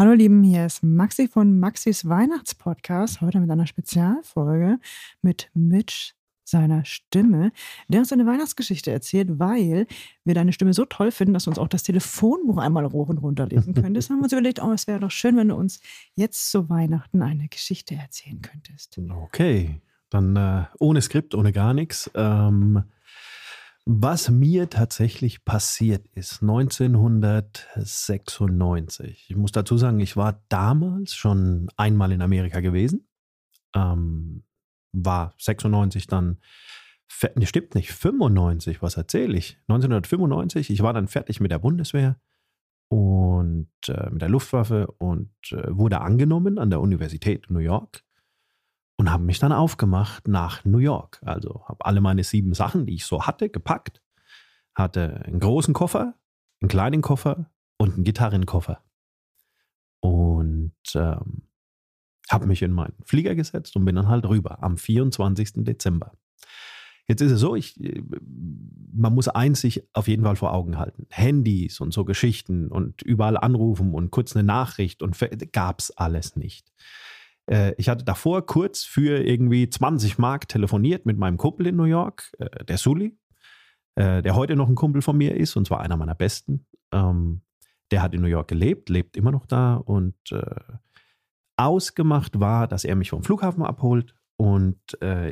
Hallo Lieben, hier ist Maxi von Maxis Weihnachtspodcast. Heute mit einer Spezialfolge mit Mitch seiner Stimme, der uns eine Weihnachtsgeschichte erzählt, weil wir deine Stimme so toll finden, dass du uns auch das Telefonbuch einmal hoch und runter lesen könntest. haben wir uns überlegt, oh, es wäre doch schön, wenn du uns jetzt zu Weihnachten eine Geschichte erzählen könntest. Okay, dann äh, ohne Skript, ohne gar nichts. Ähm, was mir tatsächlich passiert ist, 1996. Ich muss dazu sagen, ich war damals schon einmal in Amerika gewesen. Ähm, war 96 dann, ne, stimmt nicht, 95, was erzähle ich? 1995, ich war dann fertig mit der Bundeswehr und äh, mit der Luftwaffe und äh, wurde angenommen an der Universität New York und habe mich dann aufgemacht nach New York. Also habe alle meine sieben Sachen, die ich so hatte, gepackt, hatte einen großen Koffer, einen kleinen Koffer und einen Gitarrenkoffer. Und ähm, habe mich in meinen Flieger gesetzt und bin dann halt rüber am 24. Dezember. Jetzt ist es so, ich, man muss eins sich auf jeden Fall vor Augen halten. Handys und so Geschichten und überall anrufen und kurz eine Nachricht und gab es alles nicht. Äh, ich hatte davor kurz für irgendwie 20 Mark telefoniert mit meinem Kumpel in New York, äh, der Sully, äh, der heute noch ein Kumpel von mir ist und zwar einer meiner besten. Ähm, der hat in New York gelebt, lebt immer noch da und ausgemacht war, dass er mich vom Flughafen abholt und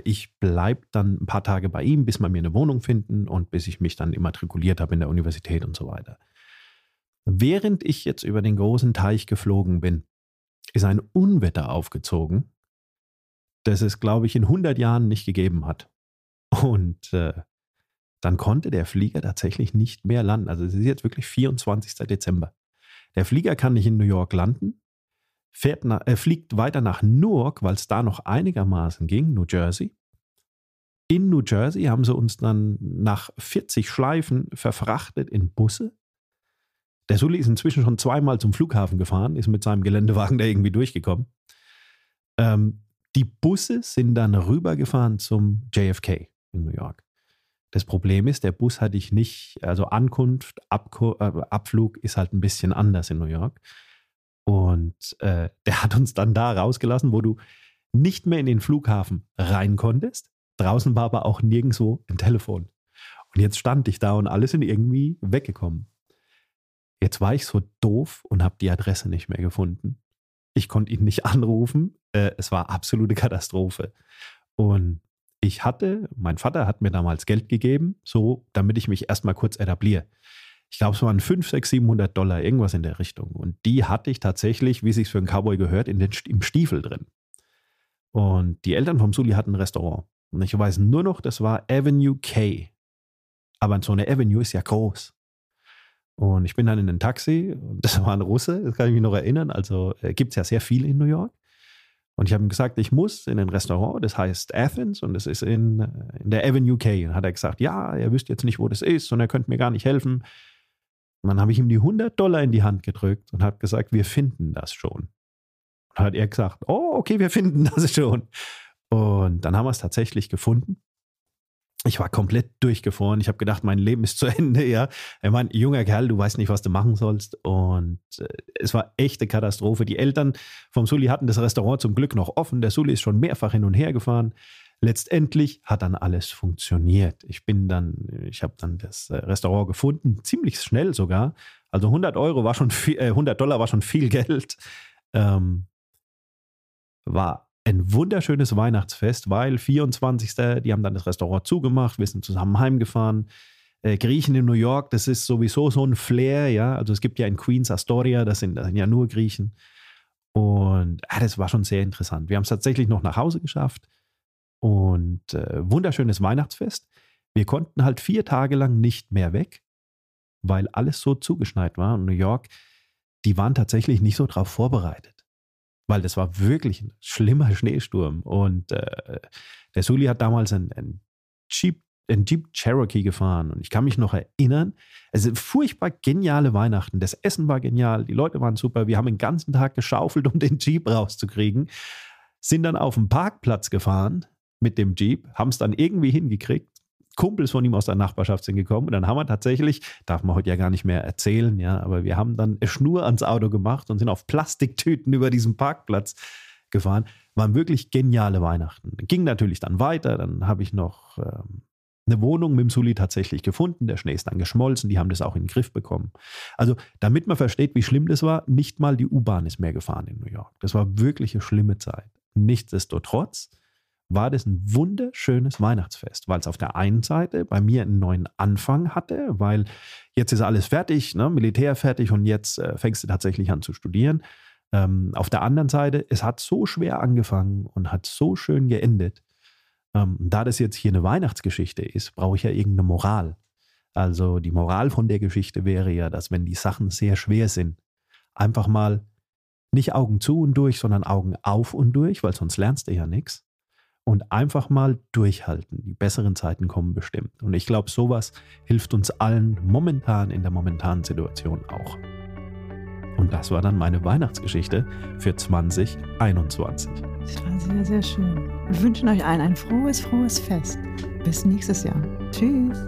ich bleibe dann ein paar Tage bei ihm, bis wir mir eine Wohnung finden und bis ich mich dann immatrikuliert habe in der Universität und so weiter. Während ich jetzt über den großen Teich geflogen bin, ist ein Unwetter aufgezogen, das es, glaube ich, in 100 Jahren nicht gegeben hat. Und äh, dann konnte der Flieger tatsächlich nicht mehr landen. Also es ist jetzt wirklich 24. Dezember. Der Flieger kann nicht in New York landen fährt nach, äh, fliegt weiter nach Newark, weil es da noch einigermaßen ging, New Jersey. In New Jersey haben sie uns dann nach 40 Schleifen verfrachtet in Busse. Der Sully ist inzwischen schon zweimal zum Flughafen gefahren, ist mit seinem Geländewagen da irgendwie durchgekommen. Ähm, die Busse sind dann rübergefahren zum JFK in New York. Das Problem ist, der Bus hatte ich nicht, also Ankunft, Abko äh, Abflug ist halt ein bisschen anders in New York. Und äh, der hat uns dann da rausgelassen, wo du nicht mehr in den Flughafen rein konntest. Draußen war aber auch nirgendwo ein Telefon. Und jetzt stand ich da und alles sind irgendwie weggekommen. Jetzt war ich so doof und habe die Adresse nicht mehr gefunden. Ich konnte ihn nicht anrufen. Äh, es war absolute Katastrophe. Und ich hatte, mein Vater hat mir damals Geld gegeben, so damit ich mich erstmal kurz etabliere ich glaube, es waren 5, 6, 700 Dollar, irgendwas in der Richtung. Und die hatte ich tatsächlich, wie sich für einen Cowboy gehört, in den, im Stiefel drin. Und die Eltern vom Sully hatten ein Restaurant. Und ich weiß nur noch, das war Avenue K. Aber so eine Avenue ist ja groß. Und ich bin dann in ein Taxi das war ein Russe, das kann ich mich noch erinnern. Also äh, gibt es ja sehr viel in New York. Und ich habe ihm gesagt, ich muss in ein Restaurant, das heißt Athens und das ist in, äh, in der Avenue K. Und hat er gesagt, ja, er wüsste jetzt nicht, wo das ist und er könnte mir gar nicht helfen. Und dann habe ich ihm die 100 Dollar in die Hand gedrückt und habe gesagt, wir finden das schon. Und hat er gesagt, oh, okay, wir finden das schon. Und dann haben wir es tatsächlich gefunden. Ich war komplett durchgefroren. Ich habe gedacht, mein Leben ist zu Ende. Ja, er meint, junger Kerl, du weißt nicht, was du machen sollst. Und äh, es war echte Katastrophe. Die Eltern vom Sully hatten das Restaurant zum Glück noch offen. Der Sully ist schon mehrfach hin und her gefahren letztendlich hat dann alles funktioniert. Ich bin dann, ich habe dann das äh, Restaurant gefunden, ziemlich schnell sogar. Also 100 Euro war schon viel, äh, 100 Dollar war schon viel Geld. Ähm, war ein wunderschönes Weihnachtsfest, weil 24. Die haben dann das Restaurant zugemacht, wir sind zusammen heimgefahren. Äh, Griechen in New York, das ist sowieso so ein Flair, ja. Also es gibt ja in Queens Astoria, das sind, das sind ja nur Griechen. Und ah, das war schon sehr interessant. Wir haben es tatsächlich noch nach Hause geschafft und äh, wunderschönes Weihnachtsfest. Wir konnten halt vier Tage lang nicht mehr weg, weil alles so zugeschneit war. Und New York, die waren tatsächlich nicht so drauf vorbereitet. Weil das war wirklich ein schlimmer Schneesturm. Und äh, der Sully hat damals ein, ein Jeep ein Jeep Cherokee gefahren und ich kann mich noch erinnern, es sind furchtbar geniale Weihnachten. Das Essen war genial, die Leute waren super. Wir haben den ganzen Tag geschaufelt, um den Jeep rauszukriegen. Sind dann auf den Parkplatz gefahren mit dem Jeep, haben es dann irgendwie hingekriegt, Kumpels von ihm aus der Nachbarschaft sind gekommen und dann haben wir tatsächlich, darf man heute ja gar nicht mehr erzählen, ja, aber wir haben dann eine Schnur ans Auto gemacht und sind auf Plastiktüten über diesen Parkplatz gefahren. Waren wirklich geniale Weihnachten. Ging natürlich dann weiter, dann habe ich noch ähm, eine Wohnung mit dem Suli tatsächlich gefunden. Der Schnee ist dann geschmolzen, die haben das auch in den Griff bekommen. Also, damit man versteht, wie schlimm das war, nicht mal die U-Bahn ist mehr gefahren in New York. Das war wirklich eine schlimme Zeit. Nichtsdestotrotz war das ein wunderschönes Weihnachtsfest, weil es auf der einen Seite bei mir einen neuen Anfang hatte, weil jetzt ist alles fertig, ne, Militär fertig und jetzt äh, fängst du tatsächlich an zu studieren. Ähm, auf der anderen Seite, es hat so schwer angefangen und hat so schön geendet. Ähm, da das jetzt hier eine Weihnachtsgeschichte ist, brauche ich ja irgendeine Moral. Also die Moral von der Geschichte wäre ja, dass wenn die Sachen sehr schwer sind, einfach mal nicht Augen zu und durch, sondern Augen auf und durch, weil sonst lernst du ja nichts. Und einfach mal durchhalten. Die besseren Zeiten kommen bestimmt. Und ich glaube, sowas hilft uns allen momentan in der momentanen Situation auch. Und das war dann meine Weihnachtsgeschichte für 2021. Das war sehr, sehr schön. Wir wünschen euch allen ein frohes, frohes Fest. Bis nächstes Jahr. Tschüss.